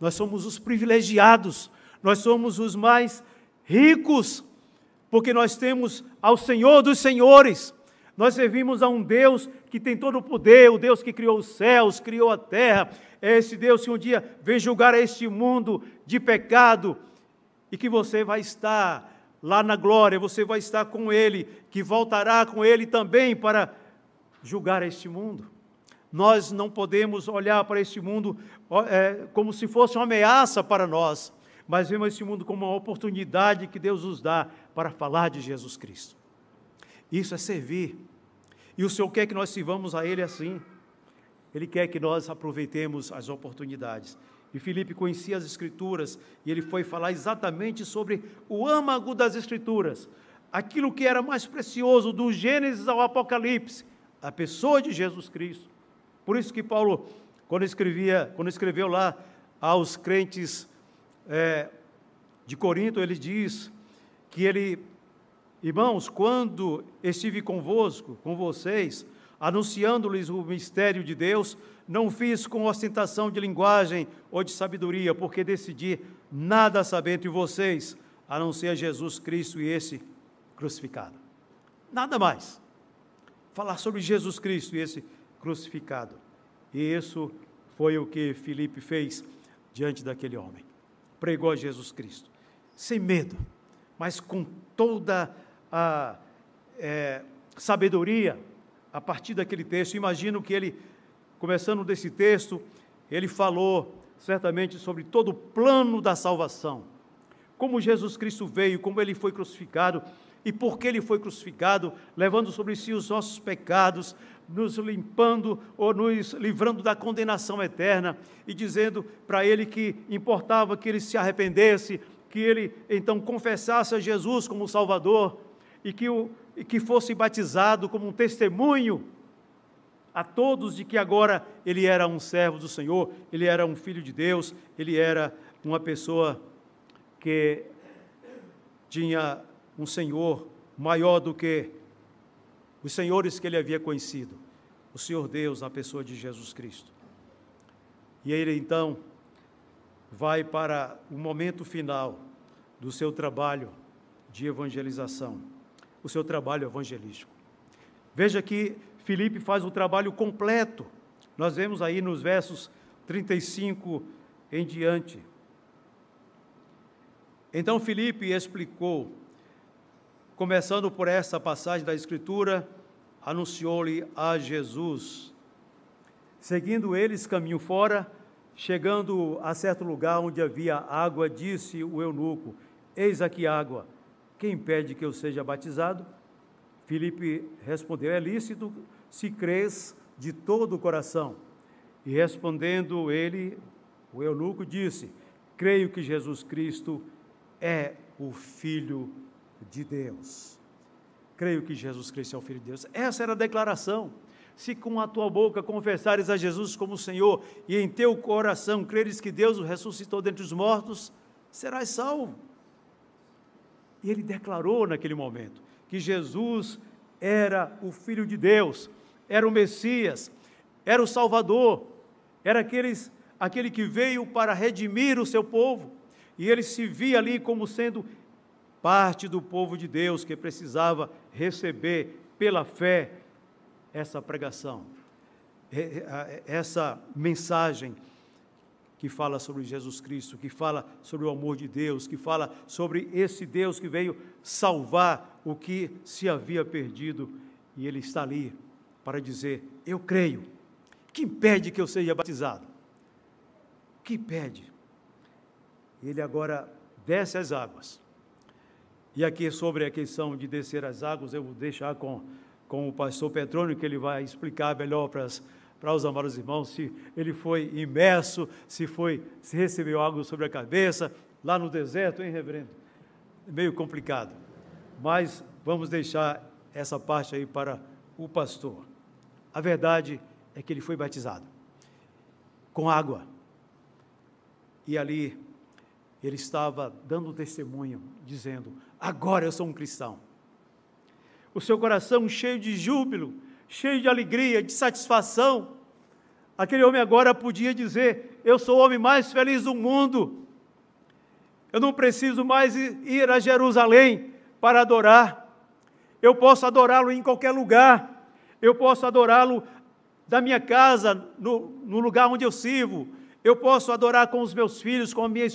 Speaker 2: nós somos os privilegiados, nós somos os mais ricos, porque nós temos ao Senhor dos Senhores, nós servimos a um Deus que tem todo o poder, o Deus que criou os céus, criou a terra, é esse Deus que um dia vem julgar este mundo de pecado e que você vai estar lá na glória, você vai estar com Ele, que voltará com Ele também para julgar este mundo. Nós não podemos olhar para este mundo é, como se fosse uma ameaça para nós, mas vemos este mundo como uma oportunidade que Deus nos dá para falar de Jesus Cristo. Isso é servir. E o Senhor quer que nós sirvamos a Ele assim. Ele quer que nós aproveitemos as oportunidades. E Filipe conhecia as Escrituras e ele foi falar exatamente sobre o âmago das Escrituras, aquilo que era mais precioso, do Gênesis ao Apocalipse, a pessoa de Jesus Cristo. Por isso que Paulo, quando escrevia, quando escreveu lá aos crentes é, de Corinto, ele diz que ele Irmãos, quando estive convosco, com vocês, anunciando-lhes o mistério de Deus, não fiz com ostentação de linguagem ou de sabedoria, porque decidi nada saber entre vocês, a não ser Jesus Cristo e esse crucificado. Nada mais. Falar sobre Jesus Cristo e esse crucificado. E isso foi o que Filipe fez diante daquele homem. Pregou a Jesus Cristo, sem medo, mas com toda a é, sabedoria a partir daquele texto. Imagino que ele, começando desse texto, ele falou certamente sobre todo o plano da salvação. Como Jesus Cristo veio, como ele foi crucificado e por que ele foi crucificado, levando sobre si os nossos pecados, nos limpando ou nos livrando da condenação eterna e dizendo para ele que importava que ele se arrependesse, que ele então confessasse a Jesus como Salvador e que, o, e que fosse batizado como um testemunho a todos de que agora ele era um servo do Senhor, ele era um filho de Deus, ele era uma pessoa que tinha um Senhor maior do que os senhores que ele havia conhecido, o Senhor Deus na pessoa de Jesus Cristo. E ele então vai para o momento final do seu trabalho de evangelização o seu trabalho evangelístico. Veja que Filipe faz o trabalho completo. Nós vemos aí nos versos 35 em diante. Então Filipe explicou, começando por essa passagem da Escritura, anunciou-lhe a Jesus. Seguindo eles caminho fora, chegando a certo lugar onde havia água, disse o eunuco: Eis aqui água quem impede que eu seja batizado? Filipe respondeu: É lícito se crês de todo o coração. E respondendo ele, o eunuco disse: Creio que Jesus Cristo é o Filho de Deus. Creio que Jesus Cristo é o Filho de Deus. Essa era a declaração. Se com a tua boca confessares a Jesus como Senhor e em teu coração creres que Deus o ressuscitou dentre os mortos, serás salvo. E ele declarou naquele momento que Jesus era o Filho de Deus, era o Messias, era o Salvador, era aqueles, aquele que veio para redimir o seu povo. E ele se via ali como sendo parte do povo de Deus que precisava receber pela fé essa pregação, essa mensagem que fala sobre Jesus Cristo, que fala sobre o amor de Deus, que fala sobre esse Deus que veio salvar o que se havia perdido e ele está ali para dizer: Eu creio. Que impede que eu seja batizado? Que impede? Ele agora desce as águas. E aqui sobre a questão de descer as águas, eu vou deixar com, com o pastor Petrônio, que ele vai explicar melhor para, as, para os amados irmãos, se ele foi imerso, se foi, se recebeu água sobre a cabeça, lá no deserto, hein, reverendo? Meio complicado. Mas vamos deixar essa parte aí para o pastor. A verdade é que ele foi batizado com água. E ali ele estava dando testemunho, dizendo: Agora eu sou um cristão. O seu coração cheio de júbilo, cheio de alegria, de satisfação. Aquele homem agora podia dizer: Eu sou o homem mais feliz do mundo. Eu não preciso mais ir a Jerusalém para adorar. Eu posso adorá-lo em qualquer lugar. Eu posso adorá-lo da minha casa, no, no, lugar onde eu sirvo. Eu posso adorar com os meus filhos, com a minha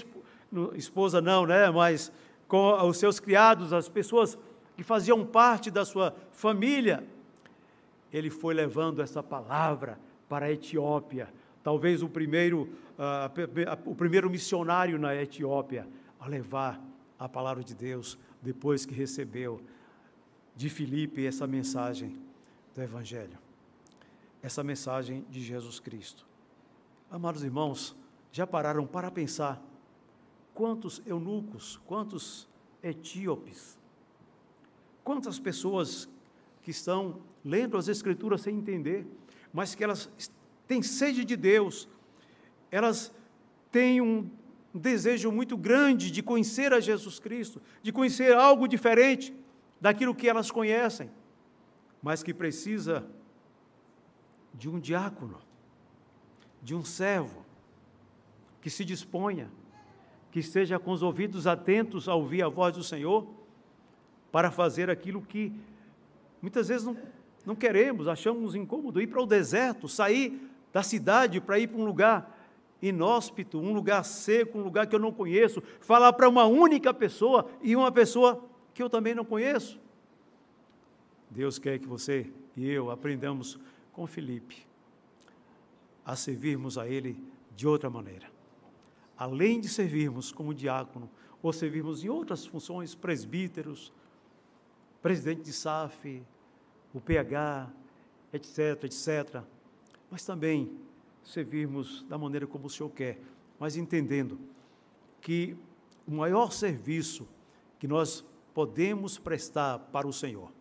Speaker 2: esposa, não, né? Mas com os seus criados, as pessoas que faziam parte da sua família. Ele foi levando essa palavra para a Etiópia. Talvez o primeiro, uh, o primeiro missionário na Etiópia a levar a palavra de Deus depois que recebeu de Filipe essa mensagem do Evangelho, essa mensagem de Jesus Cristo. Amados irmãos, já pararam para pensar quantos eunucos, quantos etíopes, quantas pessoas que estão lendo as Escrituras sem entender, mas que elas têm sede de Deus, elas têm um desejo muito grande de conhecer a Jesus Cristo, de conhecer algo diferente, daquilo que elas conhecem, mas que precisa de um diácono, de um servo, que se disponha, que esteja com os ouvidos atentos a ouvir a voz do Senhor, para fazer aquilo que muitas vezes não, não queremos, achamos incômodo, ir para o deserto, sair da cidade para ir para um lugar inóspito, um lugar seco, um lugar que eu não conheço, falar para uma única pessoa e uma pessoa que eu também não conheço. Deus quer que você e eu aprendamos com Felipe a servirmos a Ele de outra maneira. Além de servirmos como diácono, ou servirmos em outras funções, presbíteros, presidente de SAF, o PH, etc., etc., mas também servirmos da maneira como o Senhor quer, mas entendendo que o maior serviço que nós podemos prestar para o Senhor.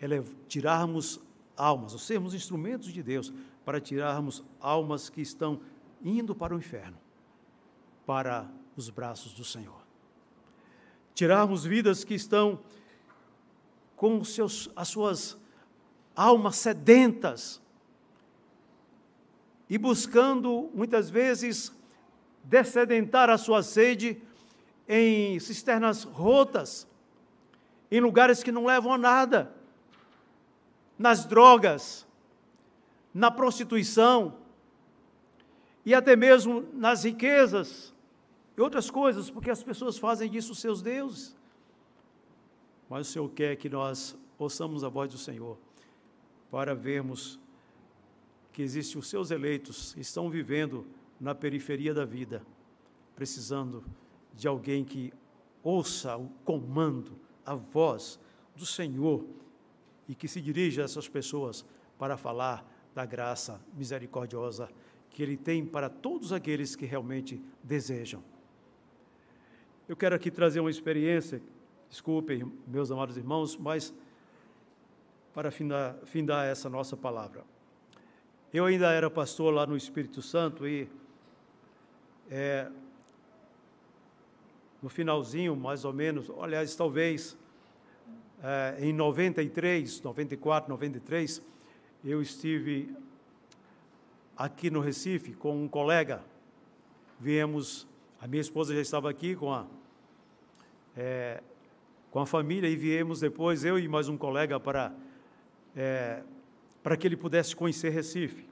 Speaker 2: É tirarmos almas, ou sermos instrumentos de Deus para tirarmos almas que estão indo para o inferno, para os braços do Senhor. Tirarmos vidas que estão com seus, as suas almas sedentas e buscando, muitas vezes, descedentar a sua sede em cisternas rotas, em lugares que não levam a nada, nas drogas, na prostituição e até mesmo nas riquezas e outras coisas, porque as pessoas fazem disso seus deuses. Mas o Senhor quer que nós ouçamos a voz do Senhor para vermos que existem os seus eleitos que estão vivendo na periferia da vida, precisando de alguém que ouça o comando, a voz do Senhor e que se dirija a essas pessoas para falar da graça misericordiosa que Ele tem para todos aqueles que realmente desejam. Eu quero aqui trazer uma experiência, desculpem, meus amados irmãos, mas para findar, findar essa nossa palavra. Eu ainda era pastor lá no Espírito Santo e é, no finalzinho, mais ou menos, aliás, talvez é, em 93, 94, 93, eu estive aqui no Recife com um colega. Viemos, a minha esposa já estava aqui com a, é, com a família e viemos depois, eu e mais um colega, para, é, para que ele pudesse conhecer Recife.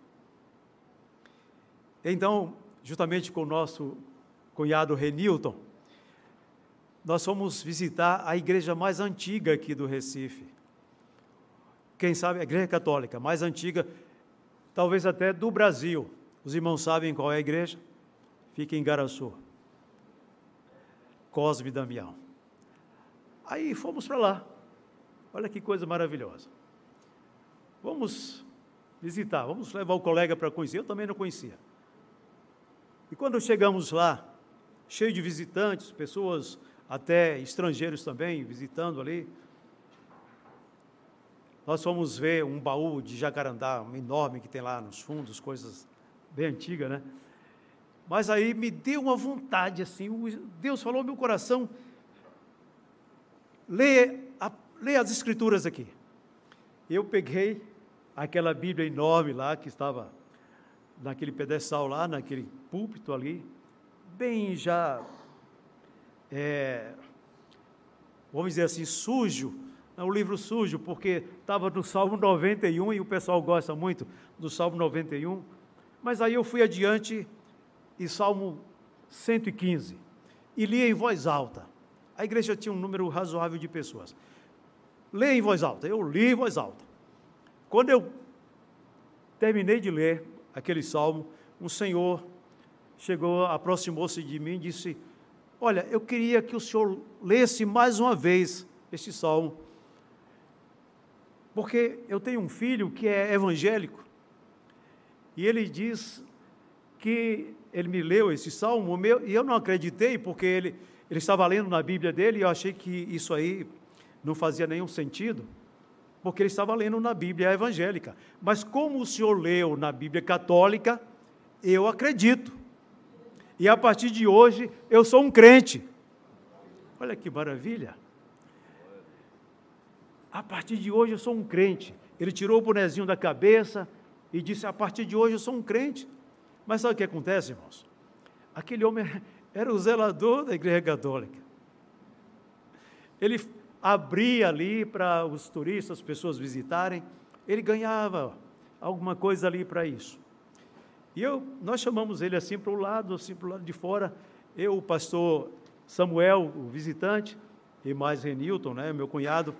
Speaker 2: Então, justamente com o nosso cunhado Renilton, nós fomos visitar a igreja mais antiga aqui do Recife. Quem sabe, a igreja católica mais antiga, talvez até do Brasil. Os irmãos sabem qual é a igreja? Fica em Garaçu. Cosme Damião. Aí fomos para lá. Olha que coisa maravilhosa. Vamos visitar, vamos levar o colega para conhecer. Eu também não conhecia. E quando chegamos lá, cheio de visitantes, pessoas até estrangeiros também visitando ali, nós fomos ver um baú de jacarandá, um enorme que tem lá nos fundos, coisas bem antigas, né? Mas aí me deu uma vontade, assim, Deus falou meu coração, lê, a, as escrituras aqui. Eu peguei aquela Bíblia enorme lá, que estava naquele pedestal lá, naquele púlpito ali, bem já, é, vamos dizer assim, sujo, é um livro sujo, porque estava no Salmo 91 e o pessoal gosta muito do Salmo 91. Mas aí eu fui adiante e Salmo 115 e li em voz alta. A igreja tinha um número razoável de pessoas. Lê em voz alta. Eu li em voz alta. Quando eu terminei de ler aquele salmo, um senhor chegou, aproximou-se de mim e disse: Olha, eu queria que o senhor lesse mais uma vez este salmo porque eu tenho um filho que é evangélico, e ele diz que ele me leu esse salmo, meu, e eu não acreditei, porque ele, ele estava lendo na Bíblia dele, e eu achei que isso aí não fazia nenhum sentido, porque ele estava lendo na Bíblia evangélica. Mas como o senhor leu na Bíblia católica, eu acredito. E a partir de hoje, eu sou um crente. Olha que maravilha. A partir de hoje eu sou um crente. Ele tirou o bonezinho da cabeça e disse: A partir de hoje eu sou um crente. Mas sabe o que acontece, irmãos? Aquele homem era o zelador da igreja católica. Ele abria ali para os turistas, as pessoas visitarem, ele ganhava alguma coisa ali para isso. E eu, nós chamamos ele assim para o lado, assim para o lado de fora. Eu, o pastor Samuel, o visitante, e mais Renilton, né, meu cunhado,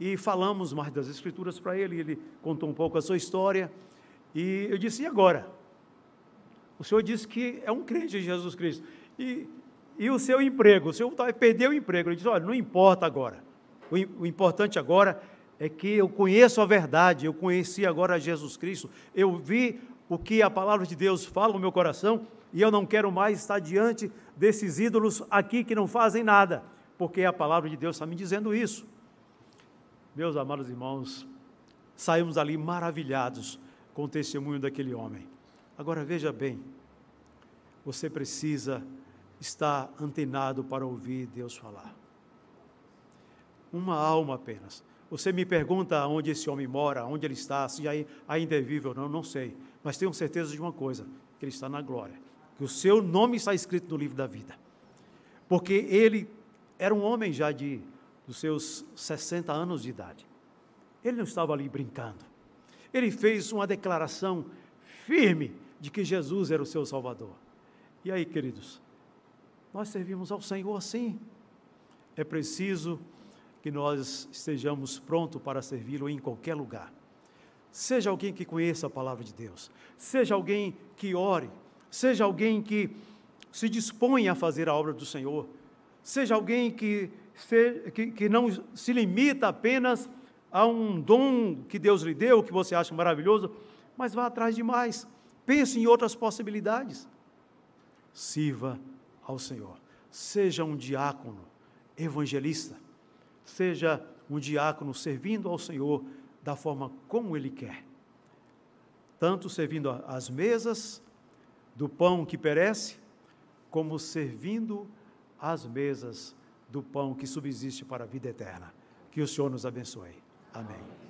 Speaker 2: e falamos mais das Escrituras para ele. Ele contou um pouco a sua história. E eu disse: e agora? O senhor disse que é um crente em Jesus Cristo. E, e o seu emprego? O senhor vai perder o emprego. Ele disse: olha, não importa agora. O, o importante agora é que eu conheço a verdade, eu conheci agora Jesus Cristo, eu vi o que a palavra de Deus fala no meu coração e eu não quero mais estar diante desses ídolos aqui que não fazem nada, porque a palavra de Deus está me dizendo isso. Meus amados irmãos, saímos ali maravilhados com o testemunho daquele homem. Agora veja bem, você precisa estar antenado para ouvir Deus falar. Uma alma apenas. Você me pergunta onde esse homem mora, onde ele está, se ainda é vivo ou não, não sei. Mas tenho certeza de uma coisa: que ele está na glória. Que o seu nome está escrito no livro da vida. Porque ele era um homem já de dos seus 60 anos de idade. Ele não estava ali brincando. Ele fez uma declaração firme de que Jesus era o seu Salvador. E aí, queridos, nós servimos ao Senhor assim. É preciso que nós estejamos prontos para servi-lo em qualquer lugar. Seja alguém que conheça a palavra de Deus, seja alguém que ore, seja alguém que se dispõe a fazer a obra do Senhor, seja alguém que que, que não se limita apenas a um dom que Deus lhe deu, que você acha maravilhoso, mas vá atrás de mais. Pense em outras possibilidades. Sirva ao Senhor. Seja um diácono evangelista. Seja um diácono servindo ao Senhor da forma como Ele quer. Tanto servindo às mesas do pão que perece, como servindo às mesas do pão que subsiste para a vida eterna. Que o Senhor nos abençoe. Amém.